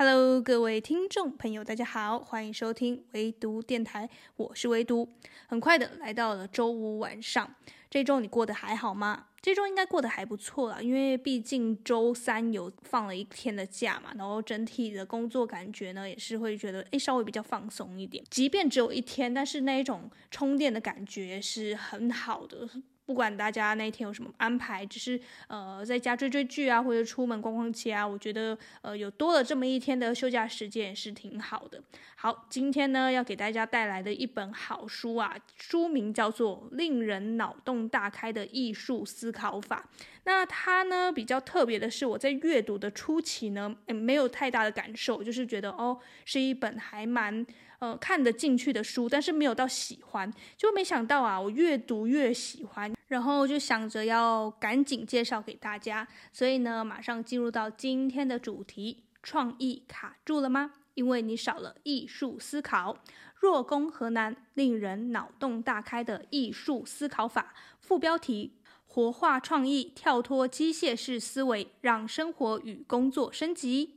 Hello，各位听众朋友，大家好，欢迎收听唯独电台，我是唯独。很快的来到了周五晚上，这周你过得还好吗？这周应该过得还不错啦，因为毕竟周三有放了一天的假嘛，然后整体的工作感觉呢也是会觉得诶稍微比较放松一点。即便只有一天，但是那一种充电的感觉是很好的。不管大家那一天有什么安排，只是呃在家追追剧啊，或者出门逛逛街啊，我觉得呃有多了这么一天的休假时间也是挺好的。好，今天呢要给大家带来的一本好书啊，书名叫做《令人脑洞大开的艺术思考法》。那它呢比较特别的是，我在阅读的初期呢，没有太大的感受，就是觉得哦是一本还蛮。呃，看得进去的书，但是没有到喜欢，就没想到啊，我越读越喜欢，然后就想着要赶紧介绍给大家，所以呢，马上进入到今天的主题：创意卡住了吗？因为你少了艺术思考。若攻河南？令人脑洞大开的艺术思考法。副标题：活化创意，跳脱机械式思维，让生活与工作升级。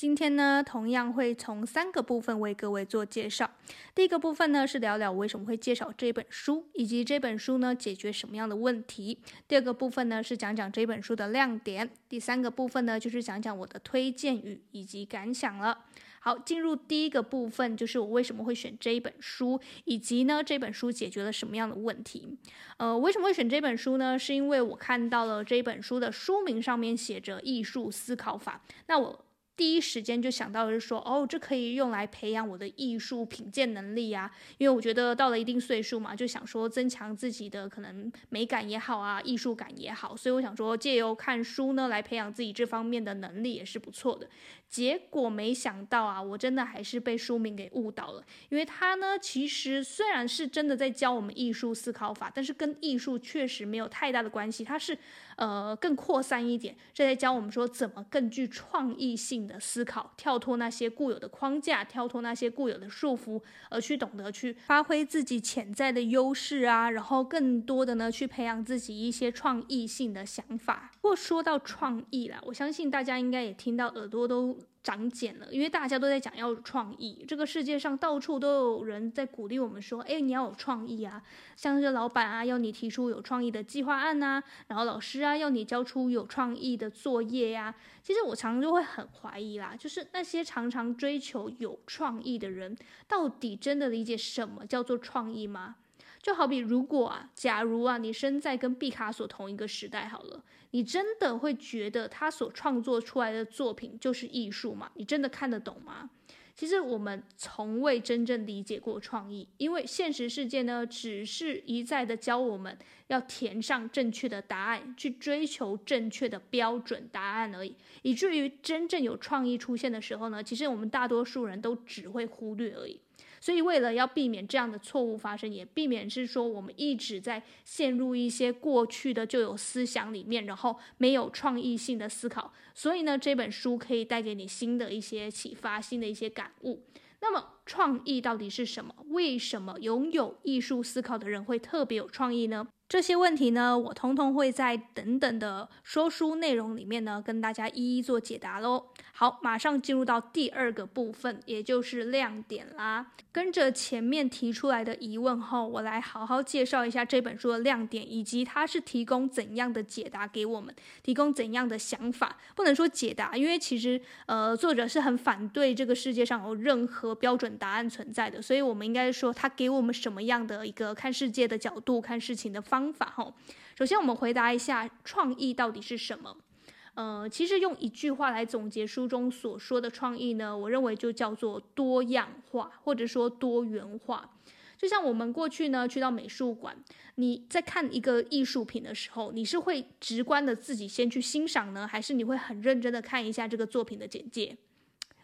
今天呢，同样会从三个部分为各位做介绍。第一个部分呢，是聊聊为什么会介绍这本书，以及这本书呢解决什么样的问题。第二个部分呢，是讲讲这本书的亮点。第三个部分呢，就是讲讲我的推荐语以及感想了。好，进入第一个部分，就是我为什么会选这一本书，以及呢这本书解决了什么样的问题。呃，为什么会选这本书呢？是因为我看到了这本书的书名上面写着“艺术思考法”，那我。第一时间就想到的是说，哦，这可以用来培养我的艺术品鉴能力啊，因为我觉得到了一定岁数嘛，就想说增强自己的可能美感也好啊，艺术感也好，所以我想说借由看书呢来培养自己这方面的能力也是不错的。结果没想到啊，我真的还是被书名给误导了，因为它呢其实虽然是真的在教我们艺术思考法，但是跟艺术确实没有太大的关系，它是呃更扩散一点，是在教我们说怎么更具创意性的思考，跳脱那些固有的框架，跳脱那些固有的束缚，而去懂得去发挥自己潜在的优势啊，然后更多的呢去培养自己一些创意性的想法。不过说到创意啦，我相信大家应该也听到耳朵都。长茧了，因为大家都在讲要有创意，这个世界上到处都有人在鼓励我们说，哎，你要有创意啊，像是老板啊要你提出有创意的计划案呐、啊，然后老师啊要你交出有创意的作业呀、啊。其实我常常就会很怀疑啦，就是那些常常追求有创意的人，到底真的理解什么叫做创意吗？就好比如果啊，假如啊，你生在跟毕卡索同一个时代好了，你真的会觉得他所创作出来的作品就是艺术吗？你真的看得懂吗？其实我们从未真正理解过创意，因为现实世界呢，只是一再的教我们要填上正确的答案，去追求正确的标准答案而已，以至于真正有创意出现的时候呢，其实我们大多数人都只会忽略而已。所以，为了要避免这样的错误发生，也避免是说我们一直在陷入一些过去的旧有思想里面，然后没有创意性的思考。所以呢，这本书可以带给你新的一些启发，新的一些感悟。那么，创意到底是什么？为什么拥有艺术思考的人会特别有创意呢？这些问题呢，我通通会在等等的说书内容里面呢，跟大家一一做解答喽。好，马上进入到第二个部分，也就是亮点啦。跟着前面提出来的疑问后，我来好好介绍一下这本书的亮点，以及它是提供怎样的解答给我们，提供怎样的想法。不能说解答，因为其实呃，作者是很反对这个世界上有任何标准答案存在的，所以我们应该说他给我们什么样的一个看世界的角度，看事情的方法吼，首先我们回答一下创意到底是什么？呃，其实用一句话来总结书中所说的创意呢，我认为就叫做多样化，或者说多元化。就像我们过去呢去到美术馆，你在看一个艺术品的时候，你是会直观的自己先去欣赏呢，还是你会很认真的看一下这个作品的简介？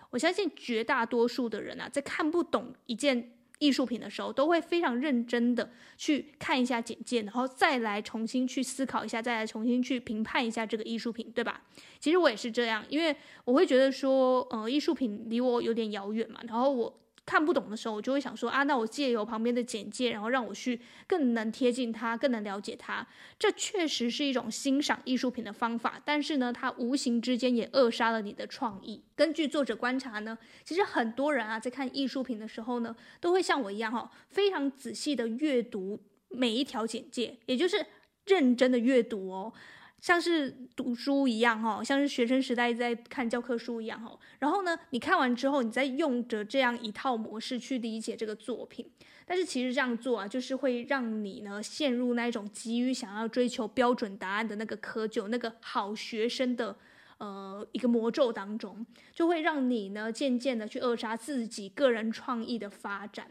我相信绝大多数的人啊，在看不懂一件。艺术品的时候，都会非常认真的去看一下简介，然后再来重新去思考一下，再来重新去评判一下这个艺术品，对吧？其实我也是这样，因为我会觉得说，呃，艺术品离我有点遥远嘛，然后我看不懂的时候，我就会想说啊，那我借由旁边的简介，然后让我去更能贴近它，更能了解它。这确实是一种欣赏艺术品的方法，但是呢，它无形之间也扼杀了你的创意。根据作者观察呢，其实很多人啊，在看艺术品的时候呢，都会像我一样哈、哦，非常仔细的阅读每一条简介，也就是认真的阅读哦。像是读书一样哈，像是学生时代在看教科书一样哈。然后呢，你看完之后，你再用着这样一套模式去理解这个作品。但是其实这样做啊，就是会让你呢陷入那一种急于想要追求标准答案的那个窠臼，那个好学生的呃一个魔咒当中，就会让你呢渐渐的去扼杀自己个人创意的发展。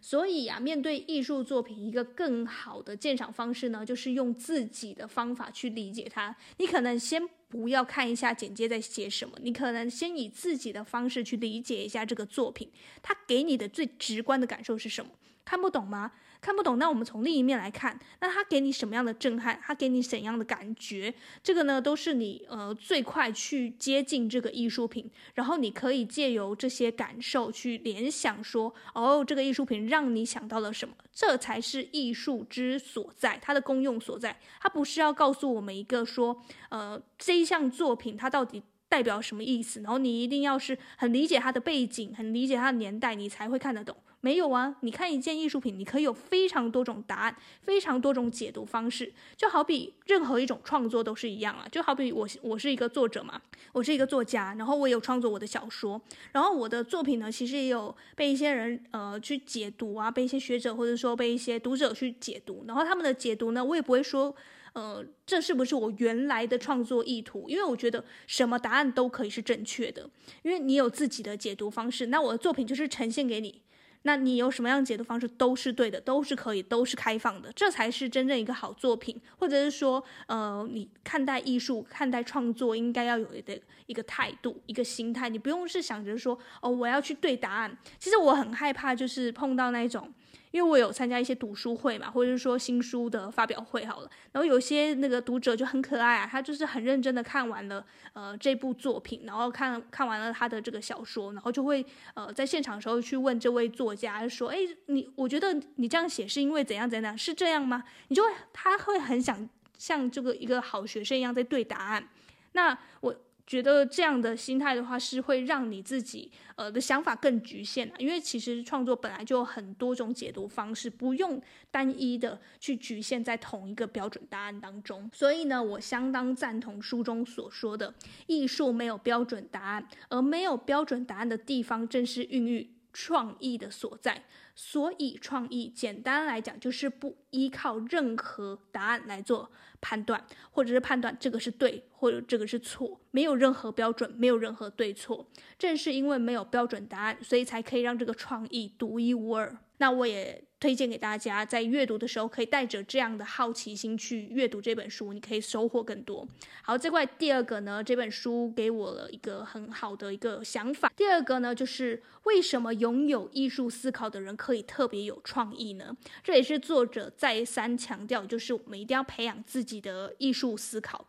所以呀，面对艺术作品，一个更好的鉴赏方式呢，就是用自己的方法去理解它。你可能先不要看一下简介在写什么，你可能先以自己的方式去理解一下这个作品，它给你的最直观的感受是什么？看不懂吗？看不懂，那我们从另一面来看，那他给你什么样的震撼？他给你怎样的感觉？这个呢，都是你呃最快去接近这个艺术品，然后你可以借由这些感受去联想说，哦，这个艺术品让你想到了什么？这才是艺术之所在，它的功用所在。它不是要告诉我们一个说，呃，这一项作品它到底代表什么意思？然后你一定要是很理解它的背景，很理解它的年代，你才会看得懂。没有啊，你看一件艺术品，你可以有非常多种答案，非常多种解读方式。就好比任何一种创作都是一样啊，就好比我我是一个作者嘛，我是一个作家，然后我有创作我的小说，然后我的作品呢，其实也有被一些人呃去解读啊，被一些学者或者说被一些读者去解读，然后他们的解读呢，我也不会说呃这是不是我原来的创作意图，因为我觉得什么答案都可以是正确的，因为你有自己的解读方式，那我的作品就是呈现给你。那你有什么样解读方式都是对的，都是可以，都是开放的，这才是真正一个好作品，或者是说，呃，你看待艺术、看待创作应该要有的一个态度、一个心态，你不用是想着说，哦，我要去对答案。其实我很害怕，就是碰到那种。因为我有参加一些读书会嘛，或者是说新书的发表会好了，然后有些那个读者就很可爱啊，他就是很认真的看完了呃这部作品，然后看看完了他的这个小说，然后就会呃在现场的时候去问这位作家说，哎，你我觉得你这样写是因为怎样怎样，是这样吗？你就会他会很想像这个一个好学生一样在对答案，那我。觉得这样的心态的话，是会让你自己呃的想法更局限，因为其实创作本来就有很多种解读方式，不用单一的去局限在同一个标准答案当中。所以呢，我相当赞同书中所说的，艺术没有标准答案，而没有标准答案的地方，正是孕育创意的所在。所以，创意简单来讲，就是不依靠任何答案来做判断，或者是判断这个是对，或者这个是错，没有任何标准，没有任何对错。正是因为没有标准答案，所以才可以让这个创意独一无二。那我也推荐给大家，在阅读的时候可以带着这样的好奇心去阅读这本书，你可以收获更多。好，这块第二个呢，这本书给我了一个很好的一个想法。第二个呢，就是为什么拥有艺术思考的人可以特别有创意呢？这也是作者再三强调，就是我们一定要培养自己的艺术思考。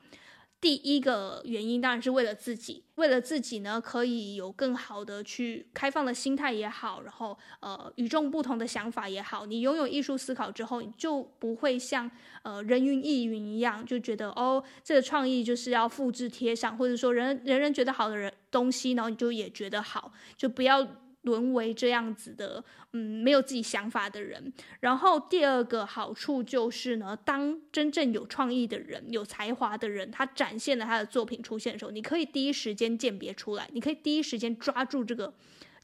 第一个原因当然是为了自己，为了自己呢，可以有更好的去开放的心态也好，然后呃与众不同的想法也好。你拥有艺术思考之后，你就不会像呃人云亦云一样，就觉得哦这个创意就是要复制贴上，或者说人人人觉得好的人东西，然后你就也觉得好，就不要。沦为这样子的，嗯，没有自己想法的人。然后第二个好处就是呢，当真正有创意的人、有才华的人，他展现了他的作品出现的时候，你可以第一时间鉴别出来，你可以第一时间抓住这个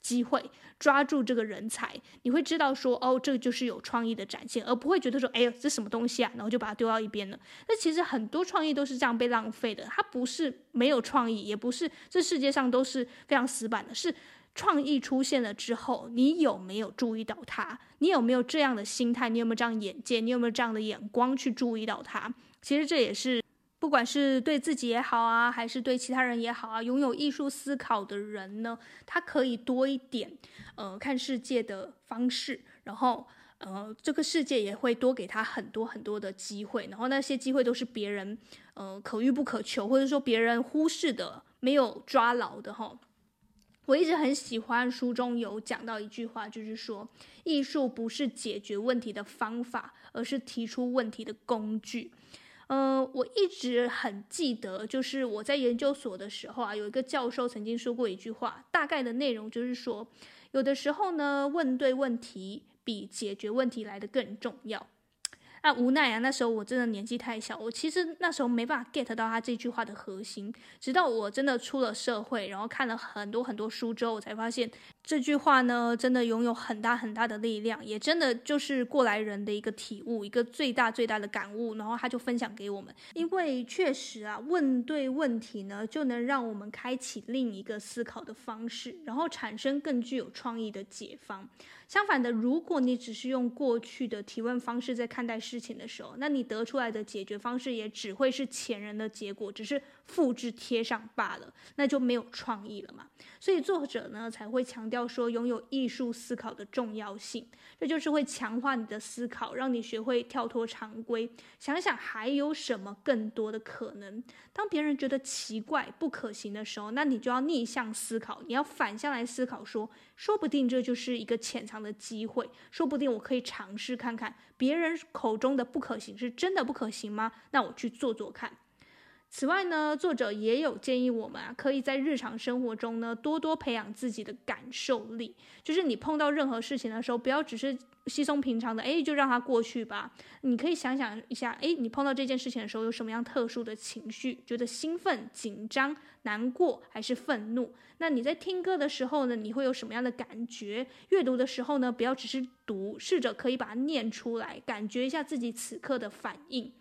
机会，抓住这个人才，你会知道说，哦，这个就是有创意的展现，而不会觉得说，哎呦，这什么东西啊，然后就把它丢到一边了。那其实很多创意都是这样被浪费的，它不是没有创意，也不是这世界上都是非常死板的，是。创意出现了之后，你有没有注意到它？你有没有这样的心态？你有没有这样眼界？你有没有这样的眼光去注意到它？其实这也是，不管是对自己也好啊，还是对其他人也好啊，拥有艺术思考的人呢，他可以多一点呃看世界的方式，然后呃这个世界也会多给他很多很多的机会，然后那些机会都是别人呃可遇不可求，或者说别人忽视的、没有抓牢的哈。我一直很喜欢书中有讲到一句话，就是说，艺术不是解决问题的方法，而是提出问题的工具。呃，我一直很记得，就是我在研究所的时候啊，有一个教授曾经说过一句话，大概的内容就是说，有的时候呢，问对问题比解决问题来的更重要。那无奈啊，那时候我真的年纪太小，我其实那时候没办法 get 到他这句话的核心。直到我真的出了社会，然后看了很多很多书之后，我才发现这句话呢，真的拥有很大很大的力量，也真的就是过来人的一个体悟，一个最大最大的感悟。然后他就分享给我们，因为确实啊，问对问题呢，就能让我们开启另一个思考的方式，然后产生更具有创意的解方。相反的，如果你只是用过去的提问方式在看待事情的时候，那你得出来的解决方式也只会是前人的结果，只是复制贴上罢了，那就没有创意了嘛。所以作者呢才会强调说，拥有艺术思考的重要性，这就是会强化你的思考，让你学会跳脱常规，想想还有什么更多的可能。当别人觉得奇怪、不可行的时候，那你就要逆向思考，你要反向来思考说，说不定这就是一个潜藏的机会，说不定我可以尝试看看，别人口中的不可行是真的不可行吗？那我去做做看。此外呢，作者也有建议我们啊，可以在日常生活中呢，多多培养自己的感受力。就是你碰到任何事情的时候，不要只是稀松平常的，哎，就让它过去吧。你可以想想一下，哎，你碰到这件事情的时候有什么样特殊的情绪？觉得兴奋、紧张、难过还是愤怒？那你在听歌的时候呢，你会有什么样的感觉？阅读的时候呢，不要只是读，试着可以把它念出来，感觉一下自己此刻的反应。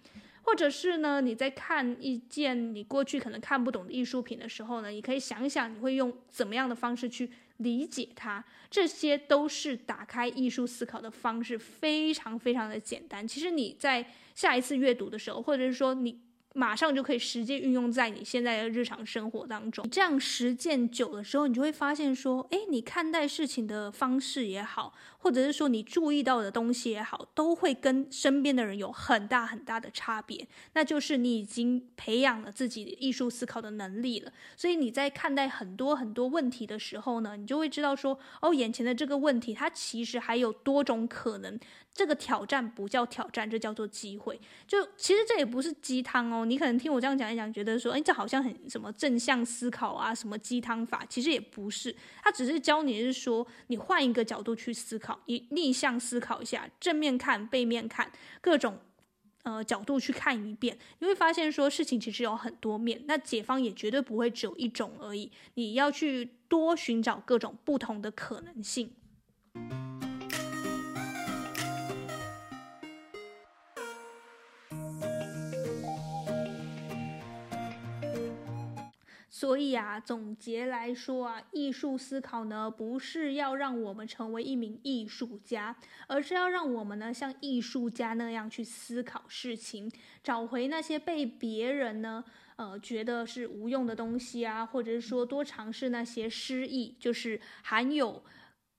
或者是呢，你在看一件你过去可能看不懂的艺术品的时候呢，你可以想想你会用怎么样的方式去理解它。这些都是打开艺术思考的方式，非常非常的简单。其实你在下一次阅读的时候，或者是说你。马上就可以实际运用在你现在的日常生活当中。你这样实践久了之后，你就会发现说，诶，你看待事情的方式也好，或者是说你注意到的东西也好，都会跟身边的人有很大很大的差别。那就是你已经培养了自己艺术思考的能力了。所以你在看待很多很多问题的时候呢，你就会知道说，哦，眼前的这个问题它其实还有多种可能。这个挑战不叫挑战，这叫做机会。就其实这也不是鸡汤哦。你可能听我这样讲一讲，觉得说，哎，这好像很什么正向思考啊，什么鸡汤法，其实也不是。他只是教你是说，你换一个角度去思考，你逆向思考一下，正面看、背面看，各种呃角度去看一遍，你会发现说，事情其实有很多面。那解方也绝对不会只有一种而已。你要去多寻找各种不同的可能性。所以啊，总结来说啊，艺术思考呢，不是要让我们成为一名艺术家，而是要让我们呢，像艺术家那样去思考事情，找回那些被别人呢，呃，觉得是无用的东西啊，或者是说多尝试那些诗意，就是含有。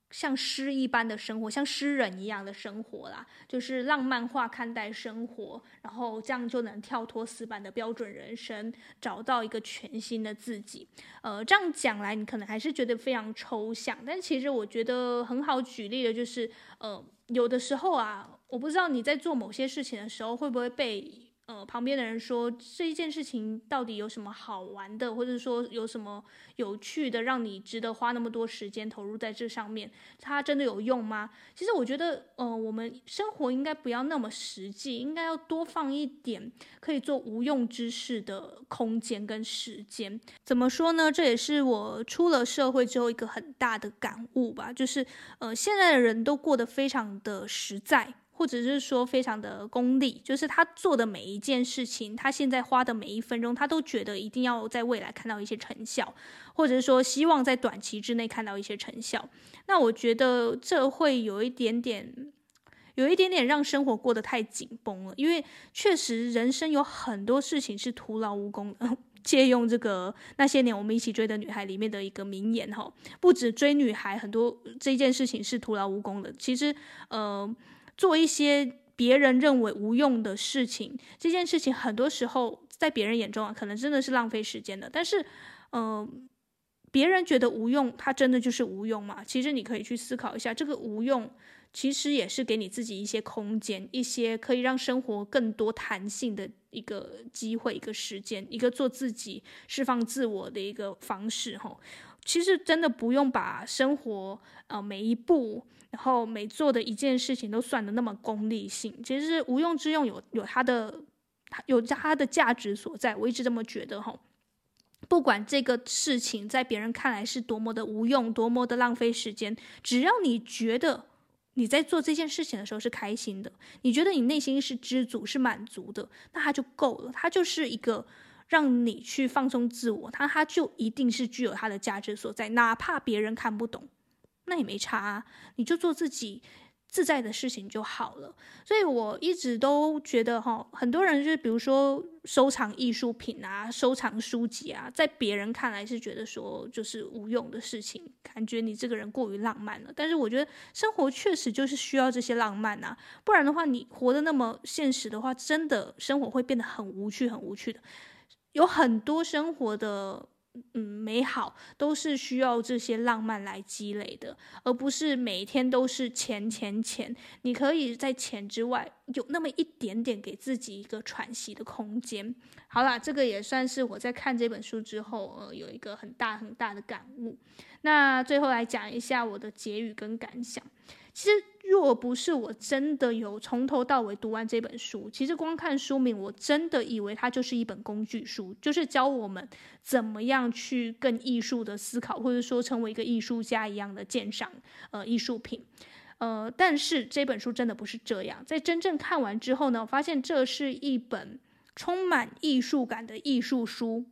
像诗一般的生活，像诗人一样的生活啦，就是浪漫化看待生活，然后这样就能跳脱死板的标准人生，找到一个全新的自己。呃，这样讲来，你可能还是觉得非常抽象，但其实我觉得很好举例的，就是呃，有的时候啊，我不知道你在做某些事情的时候会不会被。呃，旁边的人说，这一件事情到底有什么好玩的，或者说有什么有趣的，让你值得花那么多时间投入在这上面？它真的有用吗？其实我觉得，呃，我们生活应该不要那么实际，应该要多放一点可以做无用之事的空间跟时间。怎么说呢？这也是我出了社会之后一个很大的感悟吧，就是呃，现在的人都过得非常的实在。或者是说非常的功利，就是他做的每一件事情，他现在花的每一分钟，他都觉得一定要在未来看到一些成效，或者是说希望在短期之内看到一些成效。那我觉得这会有一点点，有一点点让生活过得太紧绷了，因为确实人生有很多事情是徒劳无功的。借用这个那些年我们一起追的女孩里面的一个名言哈，不止追女孩，很多这件事情是徒劳无功的。其实，呃。做一些别人认为无用的事情，这件事情很多时候在别人眼中啊，可能真的是浪费时间的。但是，嗯、呃，别人觉得无用，它真的就是无用吗？其实你可以去思考一下，这个无用其实也是给你自己一些空间，一些可以让生活更多弹性的一个机会，一个时间，一个做自己、释放自我的一个方式。哈，其实真的不用把生活呃每一步，然后每做的一件事情都算的那么功利性。其实是无用之用有有它的有它的价值所在，我一直这么觉得哈。不管这个事情在别人看来是多么的无用，多么的浪费时间，只要你觉得你在做这件事情的时候是开心的，你觉得你内心是知足、是满足的，那它就够了。它就是一个让你去放松自我，它它就一定是具有它的价值所在，哪怕别人看不懂，那也没差啊，你就做自己。自在的事情就好了，所以我一直都觉得哈，很多人就是比如说收藏艺术品啊，收藏书籍啊，在别人看来是觉得说就是无用的事情，感觉你这个人过于浪漫了。但是我觉得生活确实就是需要这些浪漫啊，不然的话你活得那么现实的话，真的生活会变得很无趣，很无趣的。有很多生活的。嗯，美好都是需要这些浪漫来积累的，而不是每天都是钱钱钱。你可以在钱之外有那么一点点给自己一个喘息的空间。好啦，这个也算是我在看这本书之后，呃，有一个很大很大的感悟。那最后来讲一下我的结语跟感想。其实，若不是我真的有从头到尾读完这本书，其实光看书名，我真的以为它就是一本工具书，就是教我们怎么样去更艺术的思考，或者说成为一个艺术家一样的鉴赏呃艺术品。呃，但是这本书真的不是这样。在真正看完之后呢，我发现这是一本充满艺术感的艺术书。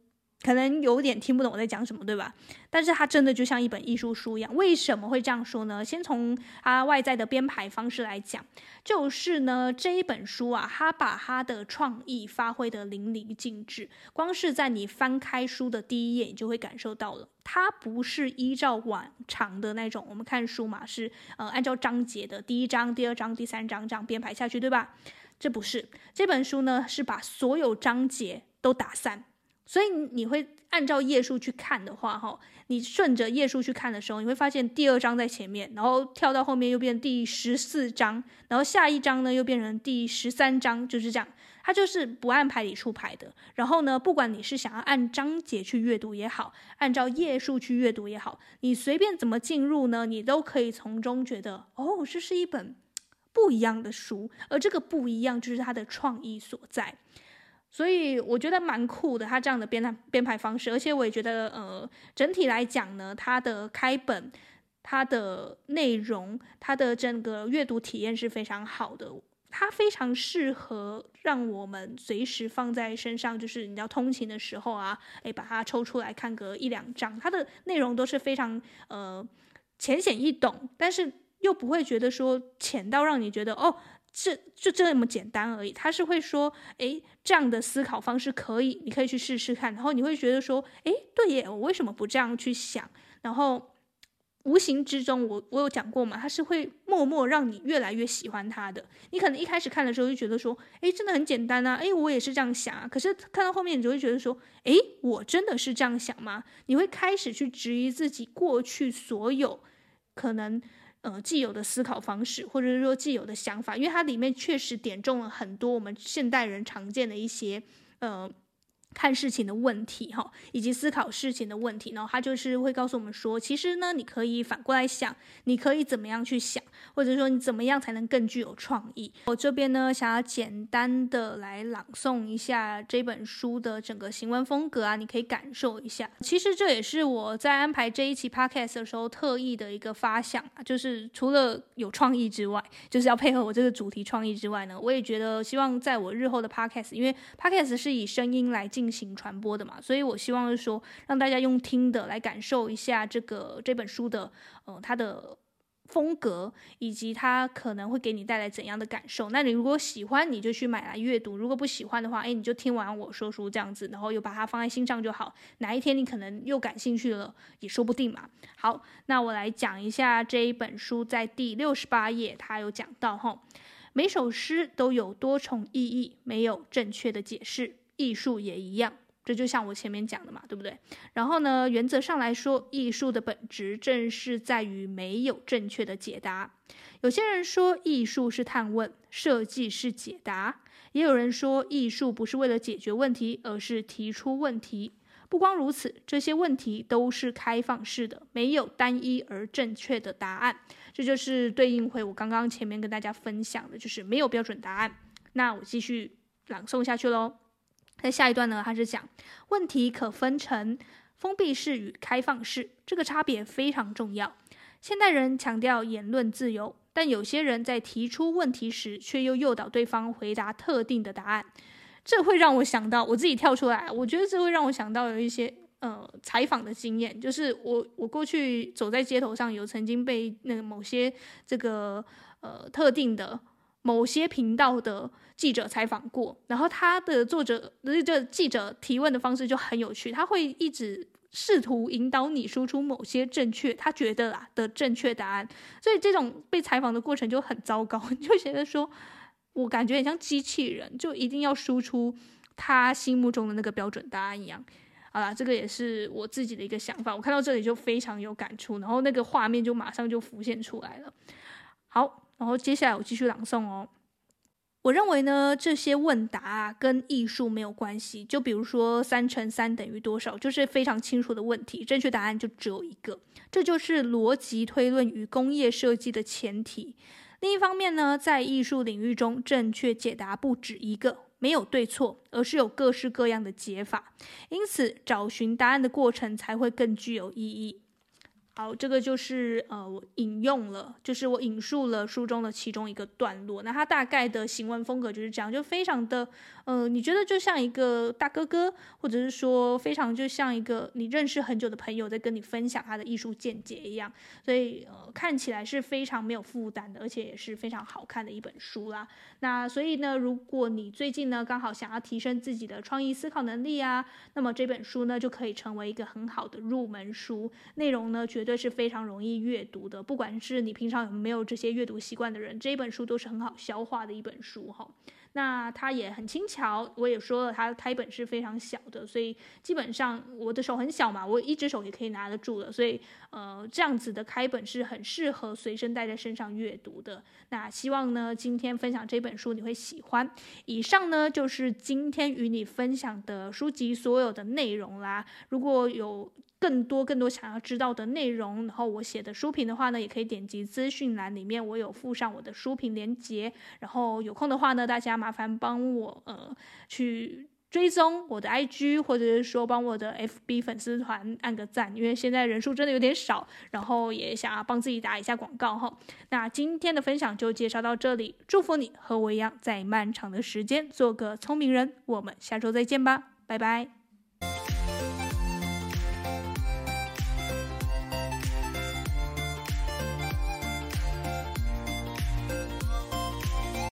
可能有点听不懂我在讲什么，对吧？但是它真的就像一本艺术书一样。为什么会这样说呢？先从它外在的编排方式来讲，就是呢，这一本书啊，它把它的创意发挥得淋漓尽致。光是在你翻开书的第一页，你就会感受到了，它不是依照往常的那种，我们看书嘛，是呃按照章节的第一章、第二章、第三章这样编排下去，对吧？这不是，这本书呢，是把所有章节都打散。所以你会按照页数去看的话，哈，你顺着页数去看的时候，你会发现第二章在前面，然后跳到后面又变第十四章，然后下一章呢又变成第十三章，就是这样。它就是不按牌理出牌的。然后呢，不管你是想要按章节去阅读也好，按照页数去阅读也好，你随便怎么进入呢，你都可以从中觉得，哦，这是一本不一样的书，而这个不一样就是它的创意所在。所以我觉得蛮酷的，它这样的编排编排方式，而且我也觉得，呃，整体来讲呢，它的开本、它的内容、它的整个阅读体验是非常好的，它非常适合让我们随时放在身上，就是你要通勤的时候啊，诶，把它抽出来看个一两章，它的内容都是非常呃浅显易懂，但是又不会觉得说浅到让你觉得哦。这就这么简单而已，他是会说，诶，这样的思考方式可以，你可以去试试看，然后你会觉得说，诶，对耶，我为什么不这样去想？然后无形之中，我我有讲过嘛，他是会默默让你越来越喜欢他的。你可能一开始看的时候就觉得说，诶，真的很简单啊，诶，我也是这样想啊。可是看到后面，你就会觉得说，诶，我真的是这样想吗？你会开始去质疑自己过去所有可能。呃，既有的思考方式，或者是说既有的想法，因为它里面确实点中了很多我们现代人常见的一些呃。看事情的问题，哈，以及思考事情的问题，然后他就是会告诉我们说，其实呢，你可以反过来想，你可以怎么样去想，或者说你怎么样才能更具有创意。我这边呢，想要简单的来朗诵一下这本书的整个行文风格啊，你可以感受一下。其实这也是我在安排这一期 podcast 的时候特意的一个发想啊，就是除了有创意之外，就是要配合我这个主题创意之外呢，我也觉得希望在我日后的 podcast，因为 podcast 是以声音来进。进行传播的嘛，所以我希望是说，让大家用听的来感受一下这个这本书的，呃，它的风格，以及它可能会给你带来怎样的感受。那你如果喜欢，你就去买来阅读；如果不喜欢的话，哎，你就听完我说书这样子，然后又把它放在心上就好。哪一天你可能又感兴趣了，也说不定嘛。好，那我来讲一下这一本书，在第六十八页，它有讲到哈，每首诗都有多重意义，没有正确的解释。艺术也一样，这就像我前面讲的嘛，对不对？然后呢，原则上来说，艺术的本质正是在于没有正确的解答。有些人说艺术是探问，设计是解答；也有人说艺术不是为了解决问题，而是提出问题。不光如此，这些问题都是开放式的，没有单一而正确的答案。这就是对应回我刚刚前面跟大家分享的，就是没有标准答案。那我继续朗诵下去喽。在下一段呢，他是讲问题可分成封闭式与开放式，这个差别非常重要。现代人强调言论自由，但有些人在提出问题时，却又诱导对方回答特定的答案，这会让我想到我自己跳出来，我觉得这会让我想到有一些呃采访的经验，就是我我过去走在街头上，有曾经被那个某些这个呃特定的。某些频道的记者采访过，然后他的作者，这记者提问的方式就很有趣，他会一直试图引导你输出某些正确，他觉得啦的正确答案，所以这种被采访的过程就很糟糕，就觉得说，我感觉很像机器人，就一定要输出他心目中的那个标准答案一样。好啦，这个也是我自己的一个想法，我看到这里就非常有感触，然后那个画面就马上就浮现出来了。好。然后接下来我继续朗诵哦。我认为呢，这些问答啊，跟艺术没有关系。就比如说三乘三等于多少，就是非常清楚的问题，正确答案就只有一个。这就是逻辑推论与工业设计的前提。另一方面呢，在艺术领域中，正确解答不止一个，没有对错，而是有各式各样的解法。因此，找寻答案的过程才会更具有意义。好，这个就是呃，我引用了，就是我引述了书中的其中一个段落。那它大概的行文风格就是这样，就非常的呃，你觉得就像一个大哥哥，或者是说非常就像一个你认识很久的朋友在跟你分享他的艺术见解一样。所以呃，看起来是非常没有负担的，而且也是非常好看的一本书啦。那所以呢，如果你最近呢刚好想要提升自己的创意思考能力啊，那么这本书呢就可以成为一个很好的入门书，内容呢绝。绝对是非常容易阅读的，不管是你平常有没有这些阅读习惯的人，这一本书都是很好消化的一本书哈。那它也很轻巧，我也说了，它开本是非常小的，所以基本上我的手很小嘛，我一只手也可以拿得住的，所以呃，这样子的开本是很适合随身带在身上阅读的。那希望呢，今天分享这本书你会喜欢。以上呢就是今天与你分享的书籍所有的内容啦。如果有更多更多想要知道的内容，然后我写的书评的话呢，也可以点击资讯栏里面，我有附上我的书评连接。然后有空的话呢，大家麻烦帮我呃去追踪我的 IG，或者是说帮我的 FB 粉丝团按个赞，因为现在人数真的有点少，然后也想要帮自己打一下广告哈。那今天的分享就介绍到这里，祝福你和我一样，在漫长的时间做个聪明人。我们下周再见吧，拜拜。